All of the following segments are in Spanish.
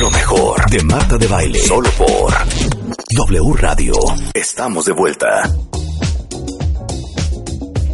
Lo mejor de Marta de Baile. Solo por W Radio. Estamos de vuelta.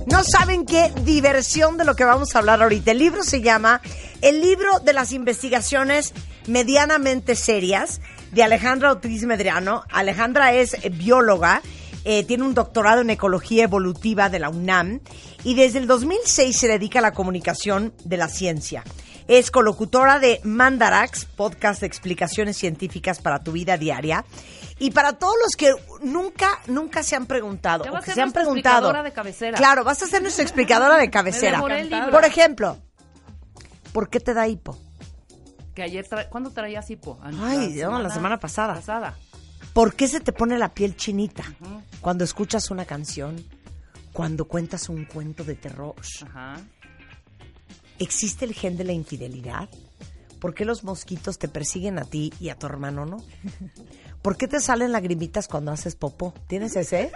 No saben qué diversión de lo que vamos a hablar ahorita. El libro se llama El libro de las investigaciones medianamente serias de Alejandra Ortiz Medrano. Alejandra es bióloga, eh, tiene un doctorado en ecología evolutiva de la UNAM y desde el 2006 se dedica a la comunicación de la ciencia. Es colocutora de Mandarax, podcast de explicaciones científicas para tu vida diaria. Y para todos los que nunca, nunca se han preguntado, o que se han preguntado. explicadora de cabecera. Claro, vas a ser nuestra explicadora de cabecera. Por ejemplo, ¿por qué te da hipo? Que ayer, tra- ¿cuándo traías hipo? Ah, Ay, no, la semana pasada. Pasada. ¿Por qué se te pone la piel chinita cuando escuchas una canción? Cuando cuentas un cuento de terror. Ajá. ¿Existe el gen de la infidelidad? ¿Por qué los mosquitos te persiguen a ti y a tu hermano no? ¿Por qué te salen lagrimitas cuando haces popó? ¿Tienes ese?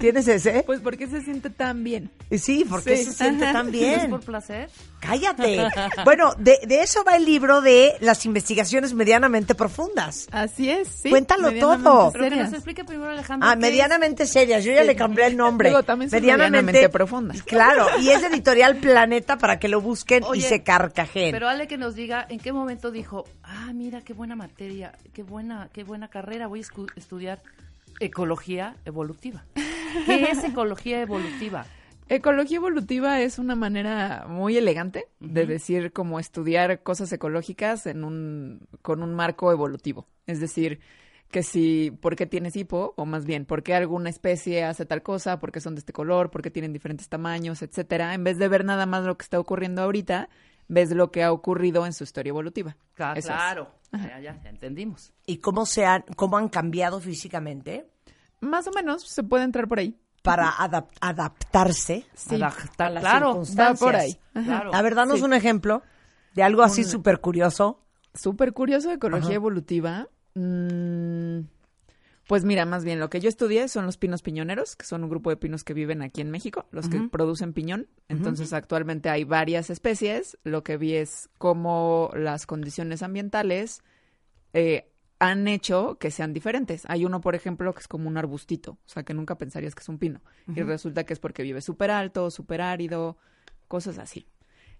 ¿Tienes ese? Pues porque se siente tan bien. Y Sí, ¿por qué Sí. se siente tan ¿Es bien? por placer? Cállate. Bueno, de, de eso va el libro de las investigaciones medianamente profundas. Así es, sí. Cuéntalo medianamente todo. Pero que nos explique primero Alejandra. Ah, medianamente serias. Yo ya le cambié el nombre. Digo, también son medianamente profundas. Claro, y es editorial Planeta para que lo busquen y se es. carcajeen. Pero Ale que nos diga en qué momento dijo, ah, mira, qué buena materia, qué buena, qué buena carrera, voy a estudiar ecología evolutiva. ¿Qué es ecología evolutiva? Ecología evolutiva es una manera muy elegante de decir como estudiar cosas ecológicas en un, con un marco evolutivo. Es decir, que si, ¿por qué tienes hipo? O más bien, ¿por qué alguna especie hace tal cosa? ¿Por qué son de este color? ¿Por qué tienen diferentes tamaños? Etcétera. En vez de ver nada más lo que está ocurriendo ahorita, ves lo que ha ocurrido en su historia evolutiva. Es. claro, ya, ya, ya entendimos. ¿Y cómo, se han, cómo han cambiado físicamente Más o menos se puede entrar por ahí. para adap- adaptarse Sí. Adaptar, a las claro, circunstancias? Va por ahí. claro. A ver, danos Sí. un ejemplo de algo así súper curioso. Súper curioso de ecología Ajá. evolutiva. Mm, pues mira, más bien lo que yo estudié son los pinos piñoneros, que son un grupo de pinos que viven aquí en México, los que producen piñón. Entonces, actualmente hay varias especies. Lo que vi es cómo las condiciones ambientales eh, han hecho que sean diferentes. Hay uno, por ejemplo, que es como un arbustito, o sea, que nunca pensarías que es un pino. Y resulta que es porque vive súper alto, súper árido, cosas así.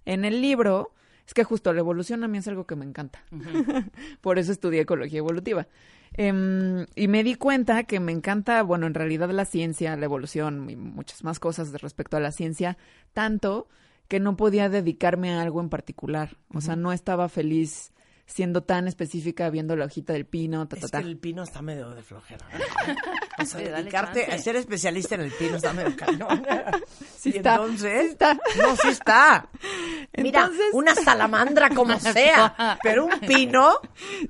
En el libro, es que justo la evolución a mí es algo que me encanta. Por eso estudié ecología evolutiva. Em, y me di cuenta que me encanta, bueno, en realidad la ciencia, la evolución y muchas más cosas de respecto a la ciencia, tanto que no podía dedicarme a algo en particular. O sea, no estaba feliz siendo tan específica viendo la hojita del pino, ta, ta, Es que el pino está medio de flojera. O sea, dedicarte a ser especialista en el pino está medio cañón. Sí Y está, entonces, sí está. no, sí está. Mira, Entonces- una salamandra como sea, pero un pino.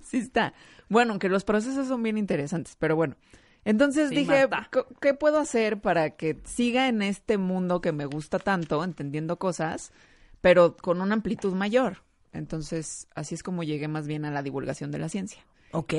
sí está. Bueno, aunque los procesos son bien interesantes, pero bueno. Entonces Sí, dije, Marta. "Co- ¿qué puedo hacer para que siga en este mundo que me gusta tanto, entendiendo cosas, pero con una amplitud mayor? Entonces, así es como llegué más bien a la divulgación de la ciencia. Ok,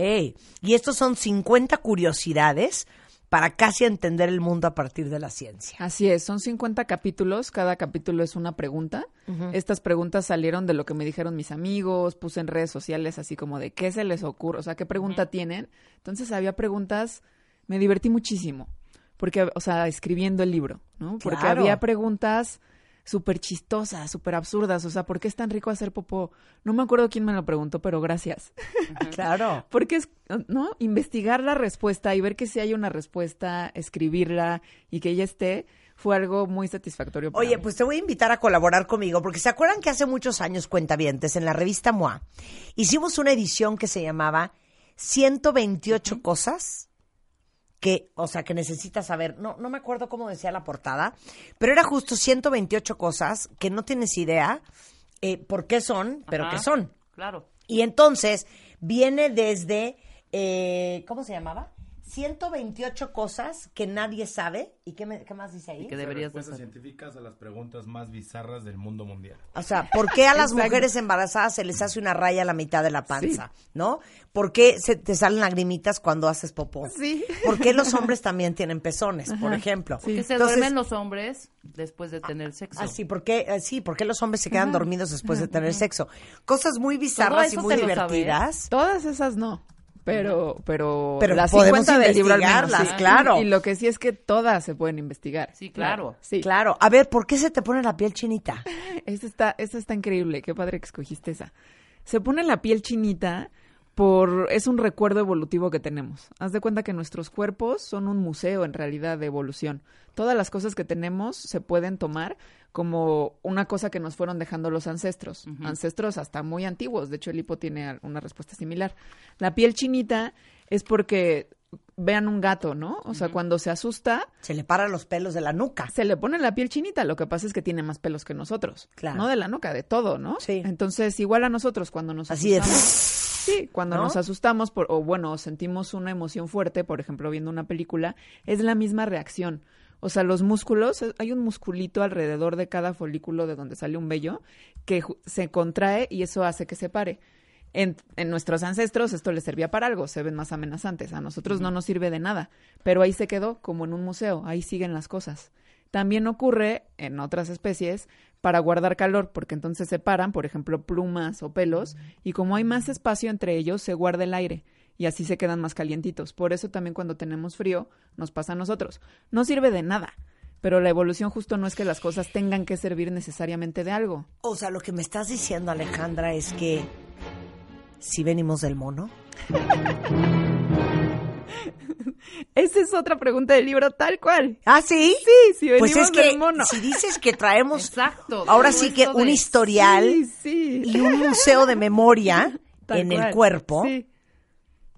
y estos son 50 curiosidades para casi entender el mundo a partir de la ciencia. Así es, son 50 capítulos, cada capítulo es una pregunta. Estas preguntas salieron de lo que me dijeron mis amigos, puse en redes sociales así como de qué se les ocurre, o sea, qué pregunta tienen. Entonces había preguntas, me divertí muchísimo, porque, o sea, escribiendo el libro, ¿no? Porque Claro. había preguntas súper chistosas, súper absurdas, o sea, ¿por qué es tan rico hacer popó? No me acuerdo quién me lo preguntó, pero gracias. Claro. Porque es, ¿no? Investigar la respuesta y ver que si hay una respuesta, escribirla y que ella esté, fue algo muy satisfactorio. para Oye, mí. pues te voy a invitar a colaborar conmigo, porque ¿se acuerdan que hace muchos años, cuentavientes, en la revista MOA, hicimos una edición que se llamaba 128 cosas que, o sea, que necesitas saber. No, no me acuerdo cómo decía la portada, pero era justo 128 cosas que no tienes idea eh, por qué son, pero Ajá. que son. Claro. Y entonces viene desde, eh, ¿cómo se llamaba? 128 cosas que nadie sabe. ¿Y qué, me- qué más dice ahí? Que deberías de Respuestas hacer. científicas a las preguntas más bizarras del mundo mundial. O sea, ¿por qué a las mujeres embarazadas se les hace una raya a la mitad de la panza? ¿No? ¿Por qué se te salen lagrimitas cuando haces popó? Sí. ¿Por qué los hombres también tienen pezones, por ejemplo? Que se Entonces, duermen los hombres después de tener sexo. Ah, sí, ¿por qué, eh, sí, ¿por qué los hombres se quedan dormidos después de tener sexo? Cosas muy bizarras y muy divertidas. Todas esas no. Pero, pero, Pero las podemos 50 del libro al menos, sí. claro. Y lo que sí es que todas se pueden investigar. Sí, claro. Sí. Claro. A ver, ¿por qué se te pone la piel chinita? Esta está, esta está increíble. Qué padre que escogiste esa. Se pone la piel chinita por es un recuerdo evolutivo que tenemos. Haz de cuenta que nuestros cuerpos son un museo en realidad de evolución. Todas las cosas que tenemos se pueden tomar como una cosa que nos fueron dejando los ancestros, ancestros hasta muy antiguos. De hecho, el hipo tiene una respuesta similar. La piel chinita es porque vean un gato, ¿no? O sea, cuando se asusta, Se le paran los pelos de la nuca. se le pone la piel chinita, lo que pasa es que tiene más pelos que nosotros. Claro. No de la nuca, de todo, ¿no? Sí. Entonces, igual a nosotros cuando nos Así asustamos. Sí, cuando ¿No? nos asustamos por, o bueno, sentimos una emoción fuerte, por ejemplo, viendo una película, es la misma reacción. O sea, los músculos, hay un musculito alrededor de cada folículo de donde sale un vello que se contrae y eso hace que se pare. En, en nuestros ancestros esto les servía para algo, se ven más amenazantes. A nosotros no nos sirve de nada, pero ahí se quedó como en un museo, ahí siguen las cosas. También ocurre en otras especies para guardar calor, porque entonces se paran, por ejemplo, plumas o pelos, y como hay más espacio entre ellos, se guarda el aire y así se quedan más calientitos. Por eso también cuando tenemos frío nos pasa a nosotros. No sirve de nada, pero la evolución justo no es que las cosas tengan que servir necesariamente de algo. O sea, lo que me estás diciendo, Alejandra, es que si venimos del mono. Esa es otra pregunta del libro tal cual. ¿Ah, sí? Sí, si venimos Pues es que del mono. si dices que traemos Exacto. ahora sí que un de- historial Sí, sí. y un museo de memoria Tal en el cuerpo Sí.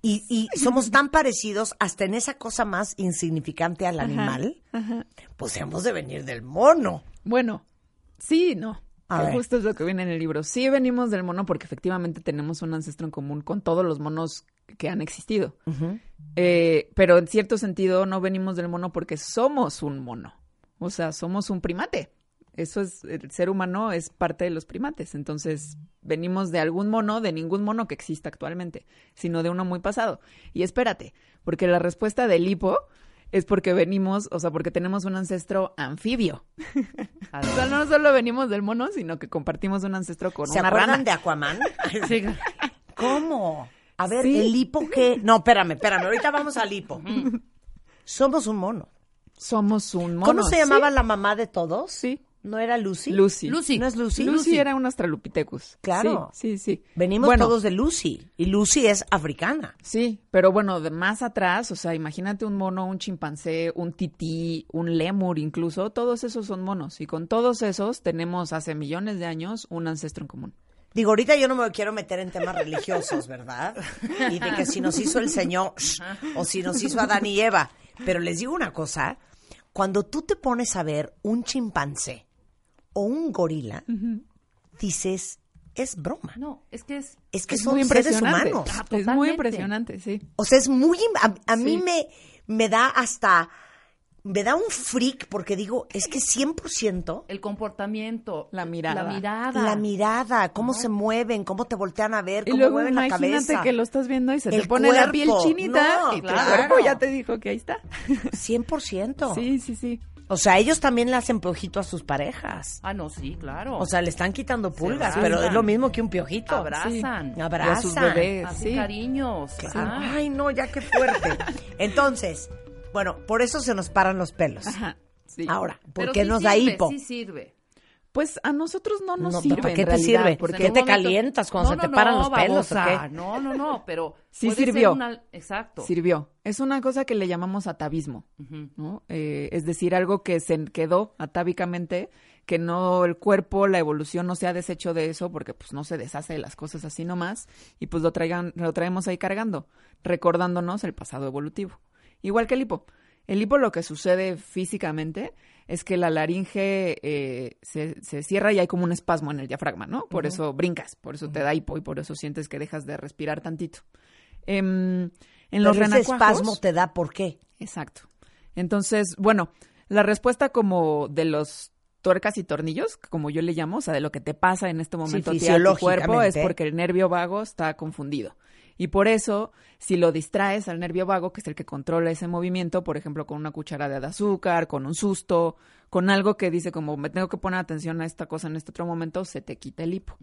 y, y somos tan parecidos hasta en esa cosa más insignificante al animal, Ajá. pues hemos de venir del mono. Bueno, sí, no. A Que ver. Justo es lo que viene en el libro. Sí venimos del mono porque efectivamente tenemos un ancestro en común con todos los monos que han existido. Eh, pero en cierto sentido no venimos del mono porque somos un mono. O sea, somos un primate. Eso es, el ser humano es parte de los primates. Entonces, venimos de algún mono, de ningún mono que exista actualmente, sino de uno muy pasado. Y espérate, porque la respuesta del hipo es porque venimos, o sea, porque tenemos un ancestro anfibio. O sea, no solo venimos del mono, sino que compartimos un ancestro con ¿Se una acuerdan rana. de Aquaman? ¿Cómo? A ver, Sí. el hipo que... No, espérame, espérame, ahorita vamos al hipo. Somos un mono. Somos un mono. ¿Cómo se ¿sí? llamaba la mamá de todos? Sí. ¿No era Lucy? Lucy. Lucy. ¿No es Lucy? Lucy era un Australopithecus. Claro. Sí, sí, sí. Venimos Bueno, todos de Lucy. Y Lucy es africana. Sí, pero bueno, de más atrás, o sea, imagínate un mono, un chimpancé, un tití, un lémur incluso, todos esos son monos. Y con todos esos tenemos hace millones de años un ancestro en común. Digo, ahorita yo no me quiero meter en temas religiosos, ¿verdad? Y de que si nos hizo el Señor o si nos hizo Adán y Eva. Pero les digo una cosa, cuando tú te pones a ver un chimpancé o un gorila, dices, es broma. No, es que es... Es que Es son muy seres humanos. Ah, Es muy impresionante, sí. O sea, es muy... A, mí me, me da hasta... Me da un freak porque digo, es que 100% El comportamiento. La mirada. La mirada. la mirada, cómo se mueven, cómo te voltean a ver, Y cómo luego mueven la imagínate cabeza. que lo estás viendo y se te pone la piel chinita No, y tu claro. cuerpo ya te dijo que ahí está. 100%. Sí, sí, sí. O sea, ellos también le hacen piojito a sus parejas. Ah, no, sí, claro. O sea, le están quitando pulgas, pero es lo mismo que un piojito. abrazan. Y Abrazan. a sus bebés, Hacen sí. cariños. Claro. Ah. Ay, no, ya qué fuerte. Entonces, bueno, por eso se nos paran los pelos. Ajá. Sí. Ahora, ¿por Pero qué sí nos da sirve, hipo? Sí sirve. Pues a nosotros no nos No, sirve. ¿para qué te realidad, sirve? porque- ¿Por qué te momento- calientas cuando No, se te no, paran no, los pelos o qué? No, no, no, pero Sí puede ser sirvió. una- Exacto. Sirvió. Es una cosa que le llamamos atavismo. Eh, es decir, algo que se quedó atávicamente, que no el cuerpo, la evolución no se ha deshecho de eso, porque pues no se deshace de las cosas así nomás, y pues lo, traigan, lo traemos ahí cargando, recordándonos el pasado evolutivo. Igual que el hipo. El hipo lo que sucede físicamente es que la laringe eh, se, se cierra y hay como un espasmo en el diafragma, ¿no? Por eso brincas, por eso te da hipo y por eso sientes que dejas de respirar tantito. Em, En los Pero ese renacuajos, espasmo te da por qué. Exacto. Entonces, bueno, la respuesta como de los tuercas y tornillos, como yo le llamo, o sea, de lo que te pasa en este momento a ti, a tu cuerpo, es porque el nervio vago está confundido. Y por eso, si lo distraes al nervio vago, que es el que controla ese movimiento, por ejemplo, con una cucharada de azúcar, con un susto, con algo que dice como me tengo que poner atención a esta cosa en este otro momento, se te quita el hipo.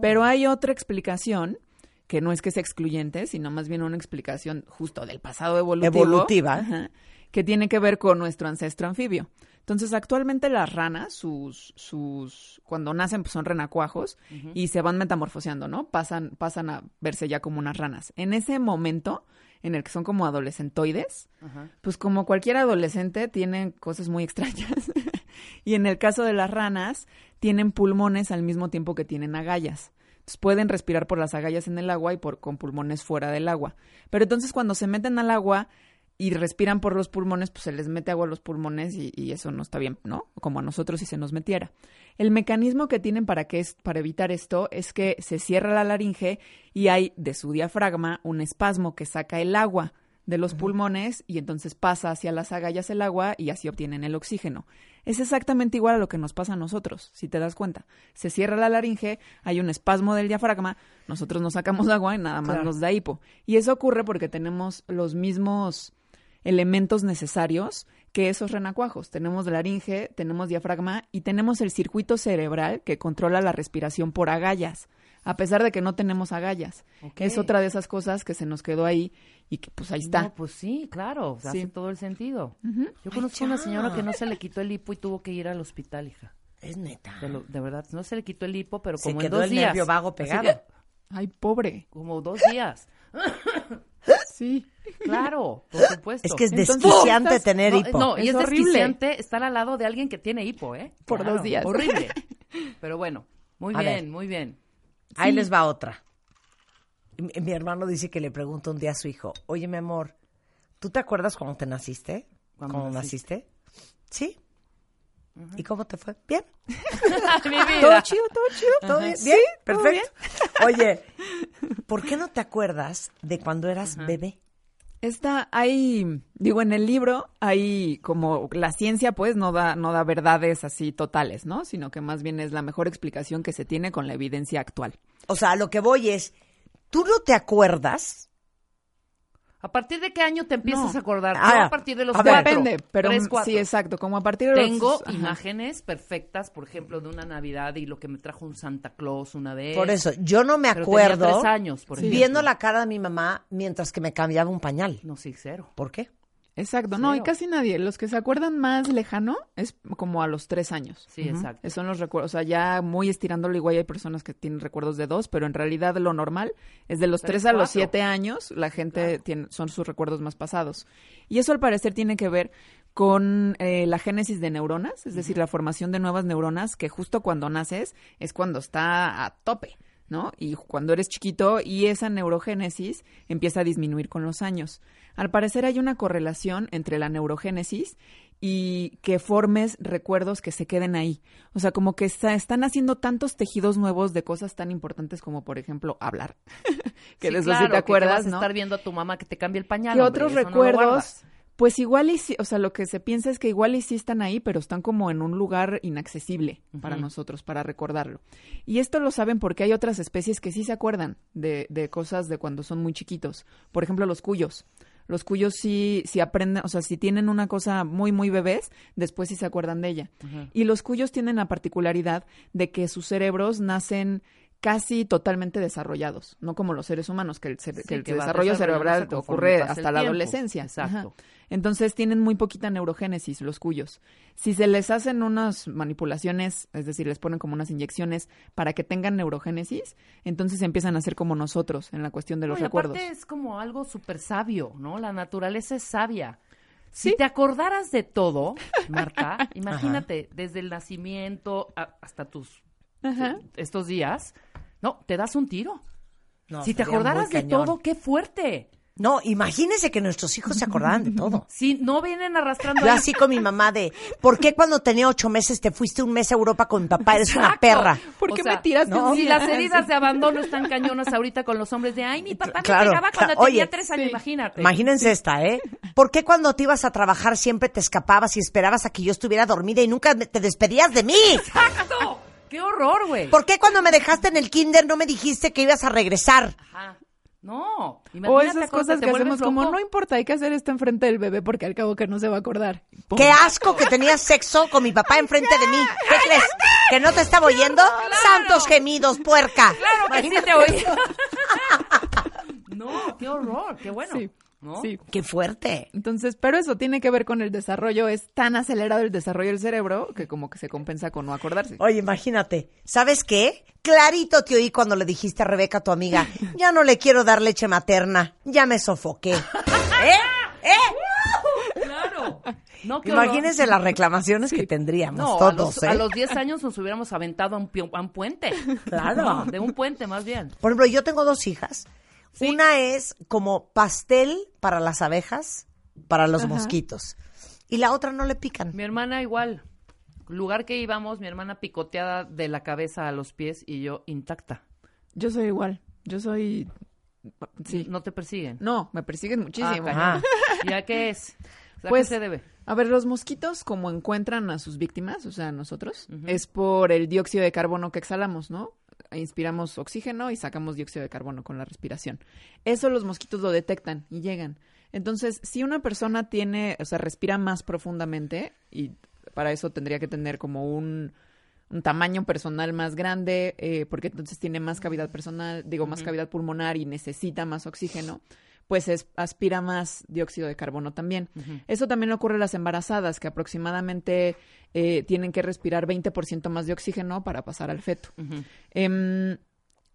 Pero hay otra explicación que no es que sea excluyente, sino más bien una explicación justo del pasado evolutivo. Evolutiva. Ajá, que tiene que ver con nuestro ancestro anfibio. Entonces, actualmente las ranas, sus, sus, cuando nacen, pues son renacuajos y se van metamorfoseando, ¿no? Pasan, pasan a verse ya como unas ranas. En ese momento, en el que son como adolescentoides, pues como cualquier adolescente tienen cosas muy extrañas. y en el caso de las ranas, tienen pulmones al mismo tiempo que tienen agallas. Entonces pueden respirar por las agallas en el agua y por, con pulmones fuera del agua. Pero entonces cuando se meten al agua y respiran por los pulmones, pues se les mete agua a los pulmones y, y eso no está bien, ¿no? Como a nosotros si se nos metiera. El mecanismo que tienen para, que es, para evitar esto es que se cierra la laringe y hay de su diafragma un espasmo que saca el agua de los pulmones y entonces pasa hacia las agallas el agua y así obtienen el oxígeno. Es exactamente igual a lo que nos pasa a nosotros, si te das cuenta. Se cierra la laringe, hay un espasmo del diafragma, nosotros nos sacamos agua y nada más Claro. nos da hipo. Y eso ocurre porque tenemos los mismos elementos necesarios que esos renacuajos. Tenemos laringe, tenemos diafragma y tenemos el circuito cerebral que controla la respiración por agallas, a pesar de que no tenemos agallas. Es otra de esas cosas que se nos quedó ahí y que pues ahí está. No, pues sí, claro, Sí. hace todo el sentido. Yo conozco una señora que no se le quitó el hipo y tuvo que ir al hospital, hija. Es neta. De, lo- de verdad, no se le quitó el hipo, pero Se como quedó en dos el días. nervio vago pegado. que, Ay, pobre. como dos días. Sí. Claro, por supuesto. Es que es desquiciante tener hipo. no, y Es es, horrible. desquiciante estar al lado de alguien que tiene hipo, ¿eh? Por dos días. Horrible. Pero bueno, muy A bien, ver. muy bien. Ahí Sí. les va otra. Mi, mi hermano dice que le pregunta un día a su hijo, oye, mi amor, ¿tú te acuerdas cuando te naciste? ¿Cuándo ¿Cuando naciste? naciste? Sí. ¿Y cómo te fue? Bien. Todo chido, todo chido, todo bien. Sí, Bien, todo perfecto. Oye, ¿por qué no te acuerdas de cuando eras bebé? Está, hay, digo, en el libro hay como la ciencia pues no da, no da verdades así totales, ¿no? Sino que más bien es la mejor explicación que se tiene con la evidencia actual. O sea, a lo que voy es, ¿tú no te acuerdas? ¿A partir de qué año te empiezas No. a acordar? Ah, Yo a partir de los a cuatro. Depende, pero tres, cuatro. sí, exacto, como a partir de los... Tengo ajá. imágenes perfectas, por ejemplo, de una Navidad y lo que me trajo un Santa Claus una vez. Por eso, yo no me Pero tenía acuerdo tres años, por viendo la cara de mi mamá mientras que me cambiaba un pañal. No, sí, cero. ¿Por qué? Exacto, no, y casi nadie. Los que se acuerdan más lejano es como a los tres años. Sí, exacto. Son los recuerdos, o sea, ya muy estirándolo, igual hay personas que tienen recuerdos de dos, pero en realidad lo normal es de los Tres, tres a los siete años, la gente tiene, son sus recuerdos más pasados. Y eso al parecer tiene que ver con eh, la génesis de neuronas, es decir, la formación de nuevas neuronas, que justo cuando naces es cuando está a tope. ¿no? Y cuando eres chiquito y esa neurogénesis empieza a disminuir con los años. Al parecer hay una correlación entre la neurogénesis y que formes recuerdos que se queden ahí. O sea, como que está- están haciendo tantos tejidos nuevos de cosas tan importantes como, por ejemplo, hablar. que Sí, de eso claro, sí te acuerdas, que vas a ¿no? estar viendo a tu mamá que te cambie el pañal. hombre, otros no recuerdos, pues igual y o sea, lo que se piensa es que igual y sí están ahí, pero están como en un lugar inaccesible para nosotros, para recordarlo. Y esto lo saben porque hay otras especies que sí se acuerdan de, de cosas de cuando son muy chiquitos. Por ejemplo, los cuyos. Los cuyos sí, sí aprenden, o sea, si tienen una cosa muy, muy bebés, después sí se acuerdan de ella. Y los cuyos tienen la particularidad de que sus cerebros nacen casi totalmente desarrollados, no como los seres humanos, que el, cere- Sí, que el que va desarrollo cerebral ocurre hasta la adolescencia. Exacto. Ajá. Entonces tienen muy poquita neurogénesis los cuyos. Si se les hacen unas manipulaciones, es decir, les ponen como unas inyecciones para que tengan neurogénesis, entonces empiezan a ser como nosotros en la cuestión de los No, recuerdos. aparte es como algo súper sabio, ¿no? La naturaleza es sabia. Si te acordaras de todo, Marta, imagínate, desde el nacimiento a- hasta tus Ajá. estos días, no, te das un tiro. No, si te acordaras de cañón. todo, qué fuerte. No, imagínense que nuestros hijos se acordaran de todo. Si no vienen arrastrando. Yo ahí- así con mi mamá de, ¿por qué cuando tenía ocho meses te fuiste un mes a Europa con mi papá? Eres una perra. ¿Por O qué sea, me tiraste no, Si las heridas de abandono están cañonas ahorita con los hombres de, ay, mi papá me Claro, pegaba cuando claro. tenía Oye, tres años, sí. imagínate. Imagínense esta, ¿eh? ¿Por qué cuando te ibas a trabajar siempre te escapabas y esperabas a que yo estuviera dormida y nunca me- te despedías de mí? ¡Exacto! ¡Qué horror, güey! ¿Por qué cuando me dejaste en el kinder no me dijiste que ibas a regresar? Ajá. No. O imagínate esas cosas te que hacemos como, no importa, hay que hacer esto enfrente del bebé porque al cabo que no se va a acordar. Pum. ¡Qué asco que tenías sexo con mi papá enfrente de mí! ¿Qué crees? ¿Que no te estaba oyendo? ¡Santos gemidos, puerca! Claro que sí te oí. no, qué horror, qué bueno. Sí, ¿No? sí. ¡Qué fuerte! Entonces, pero eso tiene que ver con el desarrollo, es tan acelerado el desarrollo del cerebro que como que se compensa con no acordarse. Oye, imagínate, ¿sabes qué? Clarito te oí cuando le dijiste a Rebeca, tu amiga, ya no le quiero dar leche materna, ya me sofoqué. ¿Eh? ¿Eh? Claro. No. Imagínense las reclamaciones que tendríamos No, a todos, los, ¿eh? a los 10 años nos hubiéramos aventado a un, a un puente. Claro. No, de un puente más bien. Por ejemplo, yo tengo dos hijas. Sí. Una es como pastel para las abejas, para los mosquitos. Y la otra no le pican. Mi hermana igual. Lugar que íbamos, mi hermana picoteada de la cabeza a los pies y yo intacta. Yo soy igual, yo soy... Sí. No te persiguen. No, me persiguen muchísimo. Ah, Ah. cañón. ¿Y a qué es? ¿a Pues, qué se debe? A ver, los mosquitos, como encuentran a sus víctimas, o sea, a nosotros, es por el dióxido de carbono que exhalamos, ¿no? Inspiramos oxígeno y sacamos dióxido de carbono con la respiración. Eso los mosquitos lo detectan y llegan. Entonces, si una persona tiene, o sea, respira más profundamente, y para eso tendría que tener como un, un tamaño personal más grande, eh, porque entonces tiene más cavidad personal, digo, más cavidad pulmonar y necesita más oxígeno, pues es- aspira más dióxido de carbono también. Eso también ocurre a las embarazadas, que aproximadamente eh, tienen que respirar 20% más de oxígeno para pasar al feto.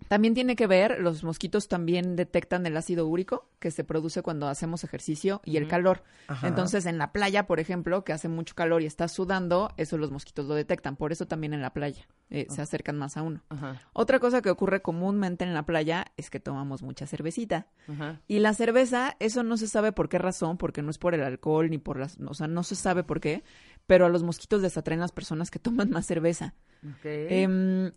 También tiene que ver, los mosquitos también detectan el ácido úrico que se produce cuando hacemos ejercicio y el calor. Entonces, en la playa, por ejemplo, que hace mucho calor y estás sudando, eso los mosquitos lo detectan. Por eso también en la playa eh, se acercan más a uno. Otra cosa que ocurre comúnmente en la playa es que tomamos mucha cervecita. Y la cerveza, eso no se sabe por qué razón, porque no es por el alcohol ni por las, o sea, no se sabe por qué, pero a los mosquitos les atraen las personas que toman más cerveza. Em,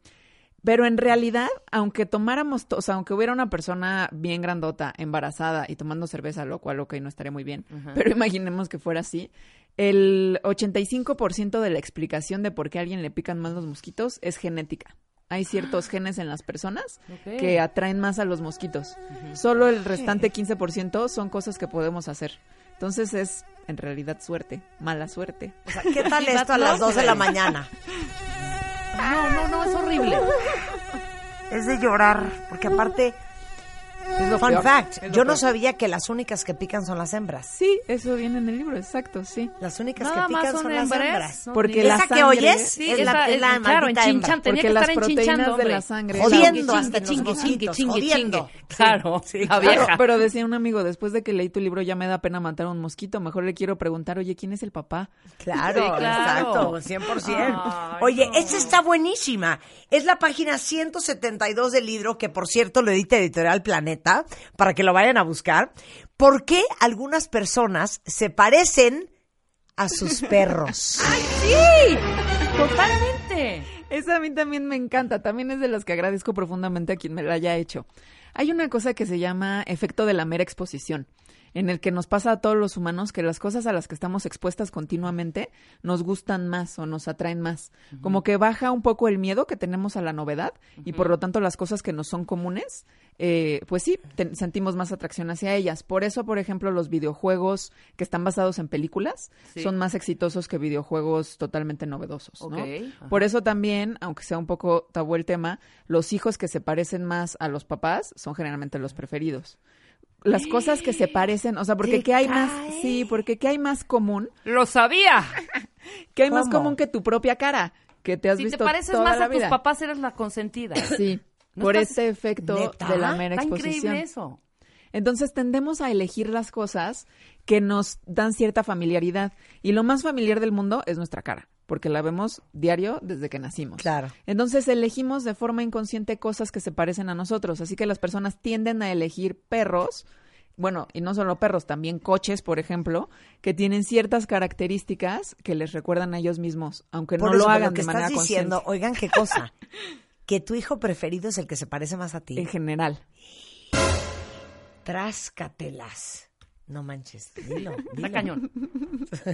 pero en realidad, aunque tomáramos, to- o sea, aunque hubiera una persona bien grandota, embarazada y tomando cerveza, lo cual, ok, no estaría muy bien, pero imaginemos que fuera así, el 85% de la explicación de por qué a alguien le pican más los mosquitos es genética. Hay ciertos genes en las personas Ok. que atraen más a los mosquitos. Solo el restante 15% son cosas que podemos hacer. Entonces es, en realidad, suerte, mala suerte. O sea, ¿qué tal esto a las that's 2 de la mañana? No, no, no, es horrible. Es de llorar, porque aparte, fun peor. fact, yo no sabía que las únicas que pican son las hembras. Sí, eso viene en el libro, exacto, sí. Las únicas Nada que pican son son las hembras. No, Porque la Esa que oyes Sí, es la, es la es- claro, hembra. Porque que las estar proteínas enchinchando, de hombre. la sangre- Jodiendo Chingue, hasta chingue, chingue. Claro, Sí, la vieja. Pero, pero decía un amigo, después de que leí tu libro ya me da pena matar a un mosquito, mejor le quiero preguntar, oye, ¿quién es el papá? Claro, Sí, claro. exacto, 100%. Ay, Oye, no. esta está buenísima. Es la página 172 del libro, que por cierto lo edita Editorial Planeta, para que lo vayan a buscar. ¿Por qué algunas personas se parecen a sus perros? Sí, totalmente. Esa a mí también me encanta, también es de las que agradezco profundamente a quien me la haya hecho. Hay una cosa que se llama efecto de la mera exposición, en el que nos pasa a todos los humanos que las cosas a las que estamos expuestas continuamente nos gustan más o nos atraen más. Como que baja un poco el miedo que tenemos a la novedad y por lo tanto las cosas que nos son comunes, eh, pues sí, te- sentimos más atracción hacia ellas. Por eso, por ejemplo, los videojuegos que están basados en películas Sí. son más exitosos que videojuegos totalmente novedosos. Por eso también, aunque sea un poco tabú el tema, los hijos que se parecen más a los papás son generalmente los preferidos. Las cosas que se parecen, o sea, porque ¿Te qué hay más, sí, porque qué hay más común, Lo sabía. qué hay más común que tu propia cara, que te has Si te pareces toda más la a tus papás, eres la consentida. Sí, ¿No por estás- ese efecto ¿Neta? de la mera exposición. increíble eso. Entonces tendemos a elegir las cosas que nos dan cierta familiaridad. Y lo más familiar del mundo es nuestra cara, porque la vemos diario desde que nacimos. Claro. Entonces elegimos de forma inconsciente cosas que se parecen a nosotros. Así que las personas tienden a elegir perros bueno, y no solo perros, también coches, por ejemplo, que tienen ciertas características que les recuerdan a ellos mismos, aunque Por no eso, lo hagan lo que de manera diciendo, consciente. oigan qué cosa, que tu hijo preferido es el que se parece más a ti. En general. Tráscatelas. No manches, dilo, Está dilo. cañón.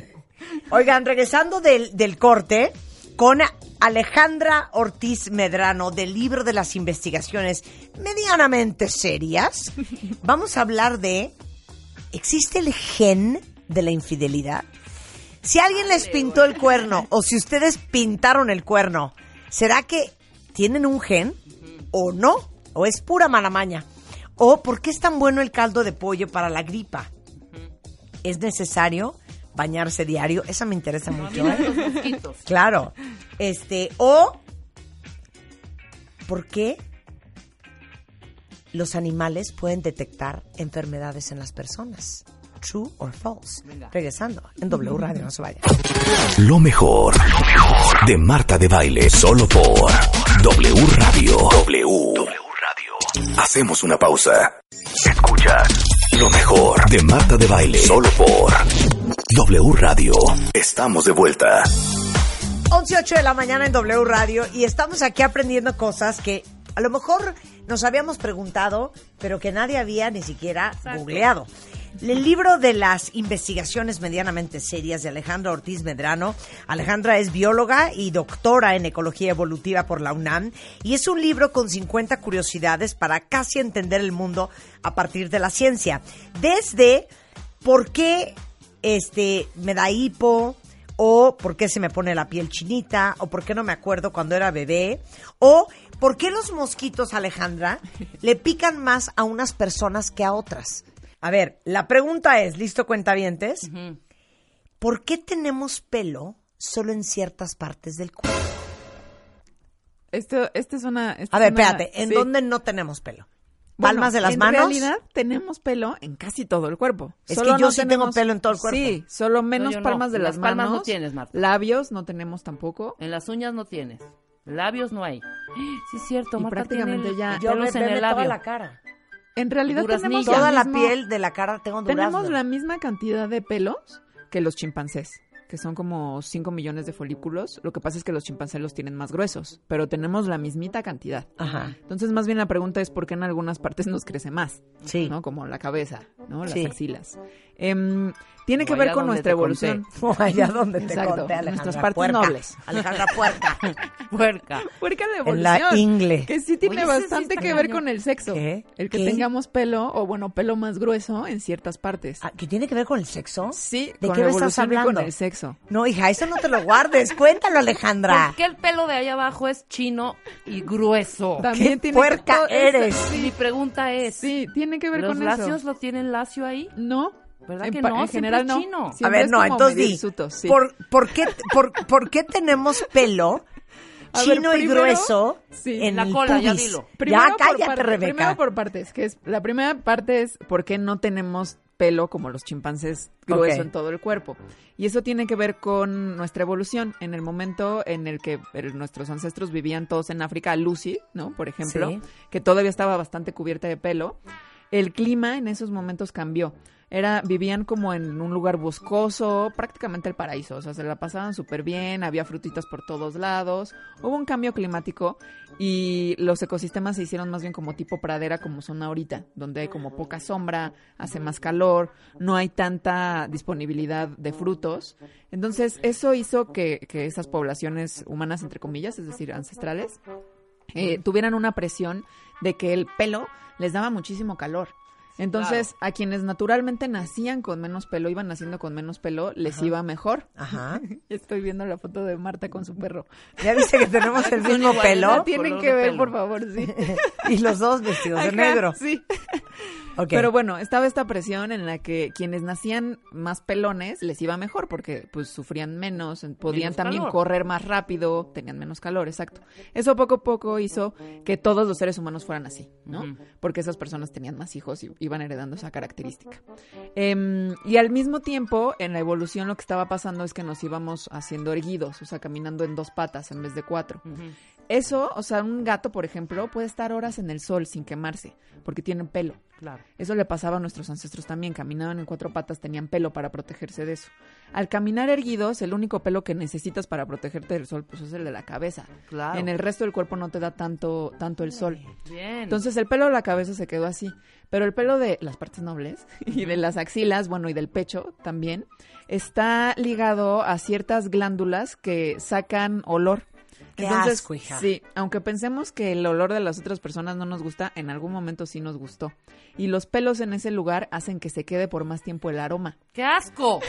Oigan, regresando del, del corte, con Alejandra Ortiz Medrano del libro de las investigaciones medianamente serias, vamos a hablar de, ¿existe el gen de la infidelidad? Si alguien les pintó el cuerno o si ustedes pintaron el cuerno, ¿será que tienen un gen o no? ¿O es pura mala maña? ¿O por qué es tan bueno el caldo de pollo para la gripa? ¿Es necesario bañarse diario? Esa me interesa mucho. ¿eh? Claro. Este, o ¿por qué los animales pueden detectar enfermedades en las personas? True or false. Regresando en W Radio, no se vaya. Lo mejor, lo mejor de Marta de Baile, solo por W Radio. W. Radio. Hacemos una pausa. Escucha lo mejor de Marta de Baile, solo por W Radio. Estamos de vuelta. 11 8 de la mañana en W Radio y estamos aquí aprendiendo cosas que a lo mejor nos habíamos preguntado, pero que nadie había ni siquiera googleado. El libro de las investigaciones medianamente serias de Alejandra Ortiz Medrano. Alejandra es bióloga y doctora en ecología evolutiva por la UNAM y es un libro con 50 curiosidades para casi entender el mundo a partir de la ciencia. Desde por qué este me da hipo, o por qué se me pone la piel chinita, o por qué no me acuerdo cuando era bebé, o por qué los mosquitos, Alejandra, le pican más a unas personas que a otras. A ver, la pregunta es, ¿listo cuentavientes? Ujú. ¿Por qué tenemos pelo solo en ciertas partes del cuerpo? Esto, esta es una... esta A ver, es una- espérate, ¿en sí. dónde no tenemos pelo? Bueno, ¿Palmas de las en manos? realidad tenemos pelo en casi todo el cuerpo. Es que yo sí tengo pelo en todo el cuerpo. Sí, solo menos no. palmas de Las las, palmas manos. no tienes, Marta. Labios no tenemos tampoco. En las uñas no tienes. Labios no hay. Sí, es cierto. Y Marta prácticamente tiene ya- Yo pelos me en el toda la cara. En realidad tenemos Toda la mismo- piel de la cara tengo durazno. Tenemos la misma cantidad de pelos que los chimpancés, que son como 5 millones de folículos. Lo que pasa es que los chimpancés los tienen más gruesos, pero tenemos la mismita cantidad. Ajá, Entonces, más bien la pregunta es por qué en algunas partes nos crece más, sí. ¿no? Como la cabeza, ¿no? Las Sí. axilas. Em, tiene O que ver allá con nuestra evolución. O allá donde te Exacto, conté, Alejandra. nuestras partes Puerca. nobles. Alejandra Puerca. Puerca. Puerca de en evolución. la ingle. Que sí tiene Oye, sí bastante está que ver con el sexo. ¿Qué? El que ¿Qué? tengamos pelo, o bueno, pelo más grueso en ciertas partes. Ah, ¿Que tiene que ver con el sexo? Sí, ¿De con qué estás evolución y hablando? con el sexo. No, hija, eso no te lo guardes. Cuéntalo, Alejandra. ¿Por qué el pelo de ahí abajo es chino y grueso? También ¿Qué tiene puerca que- eres? Mi pregunta es, Sí, tiene que ver ¿los con lacios eso. lo tienen lacio ahí? No. ¿Verdad en, que no? En general es no. chino. A ver, no, entonces di, sí. ¿por, por, qué, por, por qué tenemos pelo ver, chino y grueso sí. en La el cola, ya pubis? dilo. Primero ya cállate, parte- Rebeca. Primero por partes, que es la primera parte es por qué no tenemos pelo como los chimpancés grueso en todo el cuerpo. Y eso tiene que ver con nuestra evolución. En el momento en el que nuestros ancestros vivían todos en África, Lucy, ¿no? Por ejemplo, Sí. que todavía estaba bastante cubierta de pelo, el clima en esos momentos cambió. Era, vivían como en un lugar boscoso, prácticamente el paraíso, o sea, se la pasaban súper bien, había frutitas por todos lados, hubo un cambio climático y los ecosistemas se hicieron más bien como tipo pradera como son ahorita, donde hay como poca sombra, hace más calor, no hay tanta disponibilidad de frutos. Entonces, eso hizo que, que esas poblaciones humanas, entre comillas, es decir, ancestrales, eh, tuvieran una presión de que el pelo les daba muchísimo calor. Entonces, a quienes naturalmente nacían con menos pelo, iban naciendo con menos pelo, les iba mejor. Ajá. Estoy viendo la foto de Marta con su perro. ¿Ya viste que tenemos el mismo pelo? tienen que ver, pelo. por favor, sí. y los dos vestidos de negro. Sí. Ok. Pero bueno, estaba esta presión en la que quienes nacían más pelones les iba mejor porque pues sufrían menos, en- podían Menos también calor. correr más rápido, tenían menos calor, exacto. Eso poco a poco hizo que todos los seres humanos fueran así, ¿no? Porque esas personas tenían más hijos y iban heredando esa característica. Em, y al mismo tiempo, en la evolución lo que estaba pasando es que nos íbamos haciendo erguidos, o sea, caminando en dos patas en vez de cuatro. Eso, o sea, un gato, por ejemplo, puede estar horas en el sol sin quemarse, porque tiene pelo. Claro. Eso le pasaba a nuestros ancestros también, caminaban en cuatro patas, tenían pelo para protegerse de eso. Al caminar erguidos, el único pelo que necesitas para protegerte del sol, pues es el de la cabeza. Claro. En el resto del cuerpo no te da tanto, tanto el sol. Bien. Entonces el pelo de la cabeza se quedó así, pero el pelo de las partes nobles y de las axilas, bueno, y del pecho también, está ligado a ciertas glándulas que sacan olor. Qué asco, hija. sí, aunque pensemos que el olor de las otras personas no nos gusta, en algún momento sí nos gustó. Y los pelos en ese lugar hacen que se quede por más tiempo el aroma. ¡Qué asco!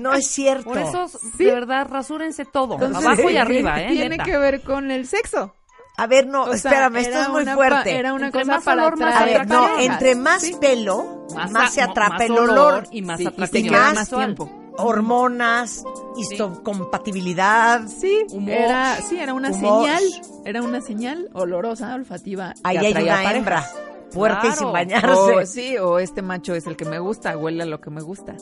No es cierto. Por eso, Sí. de verdad, rasúrense todo. Entonces, abajo y arriba, ¿eh? Tiene neta. que ver con el sexo. A ver, no, O sea, espérame, esto es muy fuerte. pa- Era una Entre cosa más para olor, más A ver, no, entre más Sí. pelo, más, Más se a- atrapa más el olor. y más Sí, y se más tiempo. Hormonas, histocompatibilidad. Sí, Humor. era, sí, era una Humor. señal, era una señal olorosa, olfativa. Ahí hay una parejas. hembra, y Claro. sin bañarse. O, sí, o este macho es el que me gusta, huele a lo que me gusta.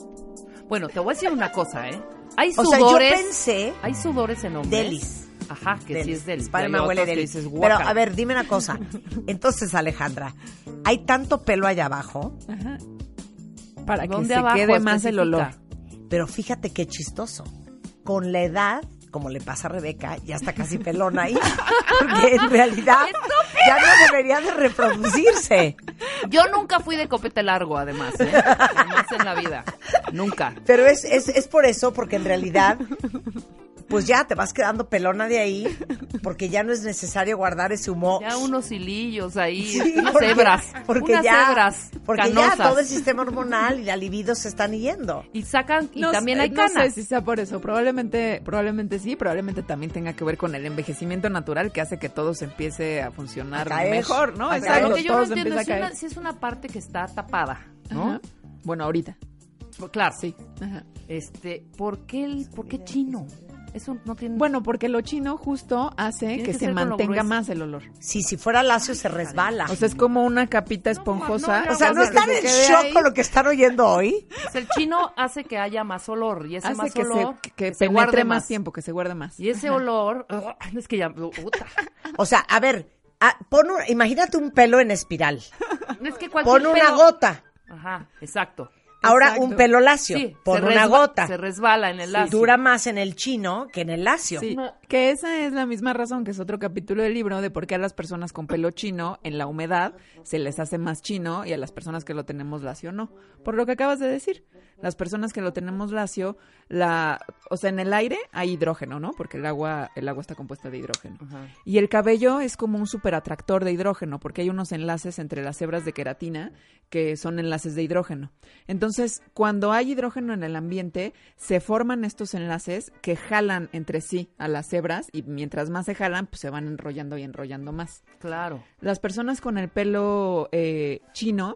Bueno, te voy a decir una cosa, ¿eh? Hay O sea, yo sudores. pensé Hay sudores en hombres. Delis. Ajá, que sí Delis. es me hay huele dices, Pero, a ver, dime una cosa. Entonces, Alejandra, hay tanto pelo allá abajo, Ajá. Para que ¿Dónde se abajo quede más el olor. pero fíjate qué chistoso. Con la edad, como le pasa a Rebeca, ya está casi pelona ahí. Porque en realidad ya no debería de reproducirse. Yo nunca fui de copete largo, además, ¿eh? En la vida. Nunca. Pero es, es, es por eso, porque en realidad, pues ya te vas quedando pelona de ahí, porque ya no es necesario guardar ese humo. Ya unos hilillos ahí, Sí, unas porque- hebras. porque unas ya, hebras Porque canosas. ya todo el sistema hormonal y la libido se están yendo. Y sacan, y No también hay no canas. sé si sea por eso, probablemente, probablemente sí, probablemente también tenga que ver con el envejecimiento natural que hace que todo se empiece a funcionar A caer. mejor, ¿no? Caer. lo que yo no entiendo es una, si es una parte que está tapada, ¿no? Ajá. Bueno, ahorita. Claro. Sí. Ajá. Este, ¿por qué, el, ¿por qué chino? Eso no tiene... Bueno, porque lo chino justo hace que, que se mantenga más el olor. Si, si fuera lacio se resbala. O sea, es como una capita esponjosa. no, O sea, ¿no están en shock ahí. con lo que están oyendo hoy? Pues el chino hace que haya más olor y ese Hace más que olor se, que, se penetre guarde más más tiempo, que se guarde más. Y ese olor, ugh, es que ya, puta. O sea, a ver, ah, pon un- imagínate un pelo en espiral. Es que cualquier Pon una pelo- gota. Ajá, exacto. Ahora Exacto. un pelo lacio. Sí, se una gota. Se resbala en el lacio. Dura más en el chino que en el lacio. Sí, que esa es la misma razón, que es otro capítulo del libro, de por qué a las personas con pelo chino en la humedad se les hace más chino y a las personas que lo tenemos lacio no. Por lo que acabas de decir, las personas que lo tenemos lacio, la, o sea, en el aire hay hidrógeno, ¿no? Porque el agua, el agua está compuesta de hidrógeno. Ajá. Y el cabello es como un superatractor de hidrógeno, porque hay unos enlaces entre las hebras de queratina que son enlaces de hidrógeno. Entonces, cuando hay hidrógeno en el ambiente, se forman estos enlaces que jalan entre sí a las hebras y mientras más se jalan, pues se van enrollando y enrollando más. Claro. Las personas con el pelo eh, chino,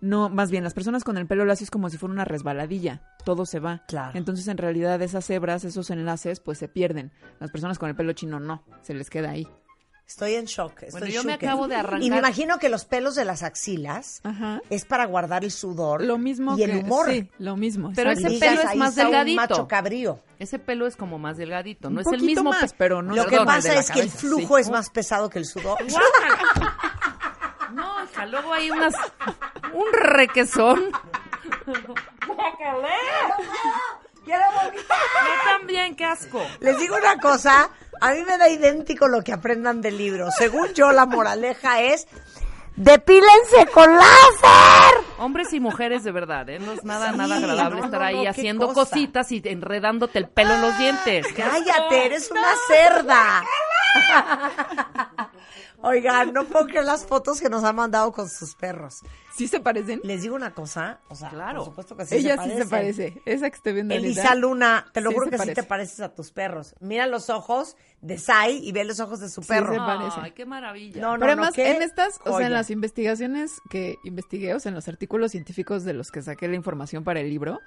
no, más bien, las personas con el pelo lacio es como si fuera una resbaladilla, todo se va. Claro. Entonces, en realidad, esas hebras, esos enlaces, pues se pierden. Las personas con el pelo chino no, se les queda ahí. Estoy en shock. Estoy Bueno, yo me shooked. acabo de arrancar. Y me imagino que los pelos de las axilas Ajá. es para guardar el sudor Lo mismo y el que- humor. Sí, lo mismo. Pero ese pelo es más está un delgadito. macho cabrío. Ese pelo es como más delgadito, no Un es el poquito mismo más, pe- pero no Lo que pasa es que el flujo sí. es más pesado que el sudor. Luego hay unas un requesón. Quiero. Yo también, qué asco. Les digo una cosa, a mí me da idéntico lo que aprendan del libro. Según yo, la moraleja es, depílense con láser. Hombres y mujeres de verdad, ¿eh? No es nada, Sí, nada agradable no, estar no, ahí no, haciendo cosa. cositas y enredándote el pelo en los dientes. Cállate, eres una cerda. Oigan, no puedo creer las fotos que nos han mandado con sus perros. ¿Sí se parecen? Les digo una cosa, o sea, Claro. por supuesto que sí Ella se sí se parece. Esa que estoy viendo Elisa ahorita. Luna, te lo Sí juro que sí te pareces a tus perros. Mira los ojos de Sai y ve los ojos de su Sí, perro. se parece. Ay, qué maravilla. No, no, Pero no, además, en estas, o sea, en las investigaciones que investigué, o sea, en los artículos científicos de los que saqué la información para el libro,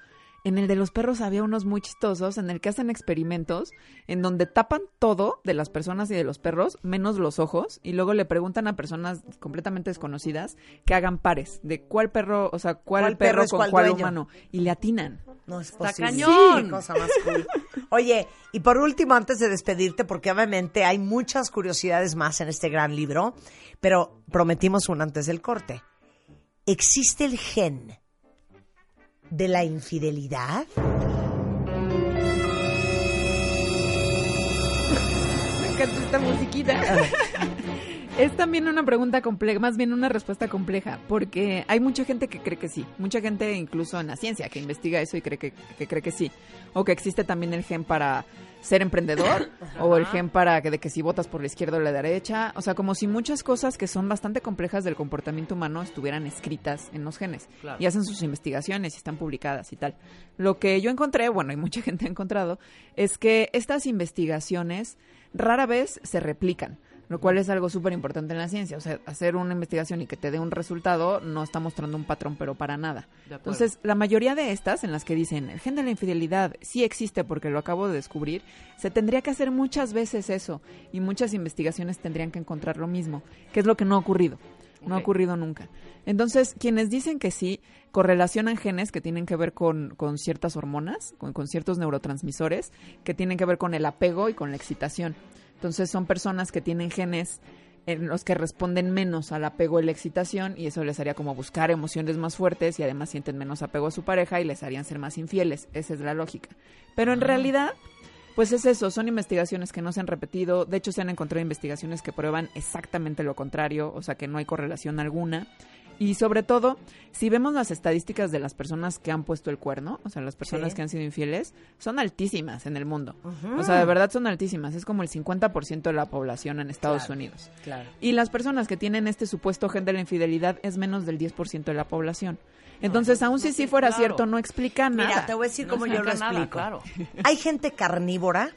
En el de los perros había unos muy chistosos en el que hacen experimentos en donde tapan todo de las personas y de los perros, menos los ojos, y luego le preguntan a personas completamente desconocidas que hagan pares de cuál perro, o sea, cuál, ¿Cuál perro, con cuál cuál humano, y le atinan. No es Está posible. cañón. Cosa más cool. Oye, y por último, antes de despedirte, porque obviamente hay muchas curiosidades más en este gran libro, pero prometimos una antes del corte. ¿Existe el gen de la infidelidad? Me encanta esta musiquita. Es también una pregunta compleja, más bien una respuesta compleja, porque hay mucha gente que cree que sí, mucha gente incluso en la ciencia que investiga eso y cree que, que cree que sí, o que existe también el gen para ser emprendedor, o el gen para que de que si votas por la izquierda o la derecha, o sea, como si muchas cosas que son bastante complejas del comportamiento humano estuvieran escritas en los genes Claro. y hacen sus investigaciones y están publicadas y tal. Lo que yo encontré, bueno, y mucha gente ha encontrado, es que estas investigaciones rara vez se replican, lo cual es algo súper importante en la ciencia. O sea, hacer una investigación y que te dé un resultado no está mostrando un patrón, pero para nada. Entonces, la mayoría de estas, en las que dicen el gen de la infidelidad sí existe porque lo acabo de descubrir, se tendría que hacer muchas veces eso y muchas investigaciones tendrían que encontrar lo mismo, que es lo que no ha ocurrido. No ha ocurrido nunca. Entonces, quienes dicen que sí, correlacionan genes que tienen que ver con, con ciertas hormonas, con, con ciertos neurotransmisores, que tienen que ver con el apego y con la excitación. Entonces, son personas que tienen genes en los que responden menos al apego y la excitación y eso les haría como buscar emociones más fuertes y además sienten menos apego a su pareja y les harían ser más infieles. Esa es la lógica. Pero en realidad, pues es eso, son investigaciones que no se han repetido. De hecho, se han encontrado investigaciones que prueban exactamente lo contrario, o sea que no hay correlación alguna. Y sobre todo, si vemos las estadísticas de las personas que han puesto el cuerno, o sea, las personas Sí. que han sido infieles, son altísimas en el mundo. O sea, de verdad son altísimas. Es como el 50% de la población en Estados Claro. Unidos. Claro. Y las personas que tienen este supuesto gen de la infidelidad es menos del 10% de la población. Entonces, aun si sí fuera claro. cierto, no explica nada. Mira, te voy a decir No cómo yo lo nada, explico. claro. Hay gente carnívora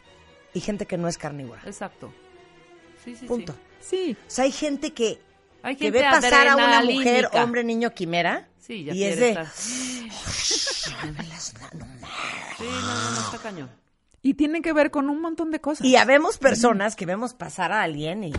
y gente que no es carnívora. Exacto. Sí, sí, Punto. sí. Sí, O sea, hay gente que, Hay que ve pasar a una mujer, hombre, niño, quimera. Sí, ya y es de... Sí, no, no, no, está cañón. y tiene que ver con un montón de cosas. Y habemos personas que vemos pasar a alguien y...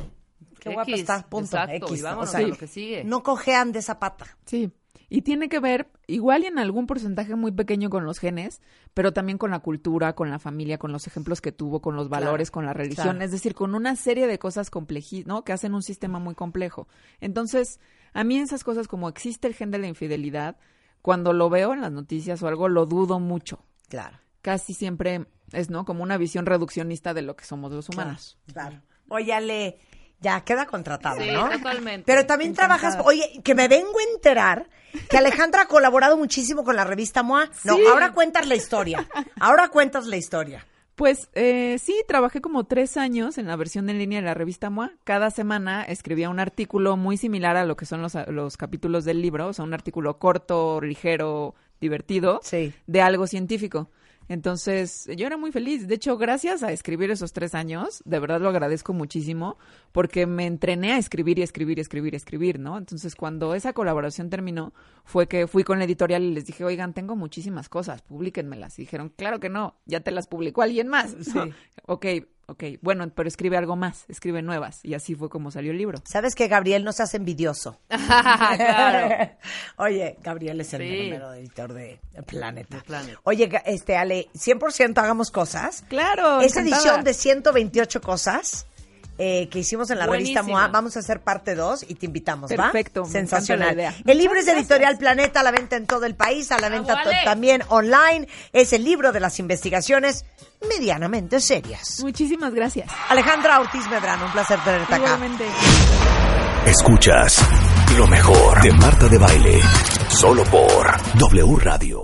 Qué guapa X, está, punto. exacto, X, y vámonos o sea, a lo que sigue. No cojean de esa pata. Sí. Y tiene que ver, igual y en algún porcentaje muy pequeño con los genes, pero también con la cultura, con la familia, con los ejemplos que tuvo, con los valores, con la religión, claro. es decir, con una serie de cosas complejas, ¿no? Que hacen un sistema muy complejo. Entonces, a mí esas cosas como existe el gen de la infidelidad, cuando lo veo en las noticias o algo, lo dudo mucho. Claro. Casi siempre es, ¿no? Como una visión reduccionista de lo que somos los humanos. Claro. Oye, Ale, ya queda contratada, Sí, ¿no? totalmente. Pero también trabajas, oye, que me vengo a enterar que Alejandra ha colaborado muchísimo con la revista MOA. No, Sí. ahora cuentas la historia. Ahora cuentas la historia. Pues eh, sí, trabajé como tres años en la versión en línea de la revista MOA. Cada semana escribía un artículo muy similar a lo que son los, los capítulos del libro, o sea, un artículo corto, ligero, divertido, Sí. de algo científico. Entonces, yo era muy feliz. De hecho, gracias a escribir esos tres años, de verdad lo agradezco muchísimo, porque me entrené a escribir y escribir y escribir y escribir, ¿no? Entonces, cuando esa colaboración terminó, fue que fui con la editorial y les dije, oigan, tengo muchísimas cosas, publíquenmelas. Y dijeron, claro que no, ya te las publicó alguien más. ¿no? Ok, ok, bueno, pero escribe algo más, escribe nuevas. Y así fue como salió el libro. ¿Sabes que Gabriel no se hace envidioso? claro. Oye, Gabriel es el Sí. mero, mero editor de Planeta. De Planeta. Oye, este, Ale, 100% hagamos cosas. Claro, Esa edición de 128 cosas eh, que hicimos en la revista. MOA, vamos a hacer parte 2 y te invitamos, ¿va? Perfecto, Sensacional. encanta la idea. El libro es de Editorial Planeta, a la venta en todo el país, a la venta ¡Bravo, to- Ale! también online. Es el libro de las investigaciones medianamente serias. Muchísimas gracias. Alejandra Ortiz Medrano, un placer tenerte acá. Igualmente. Escuchas lo mejor de Marta de Baile. Solo por W Radio.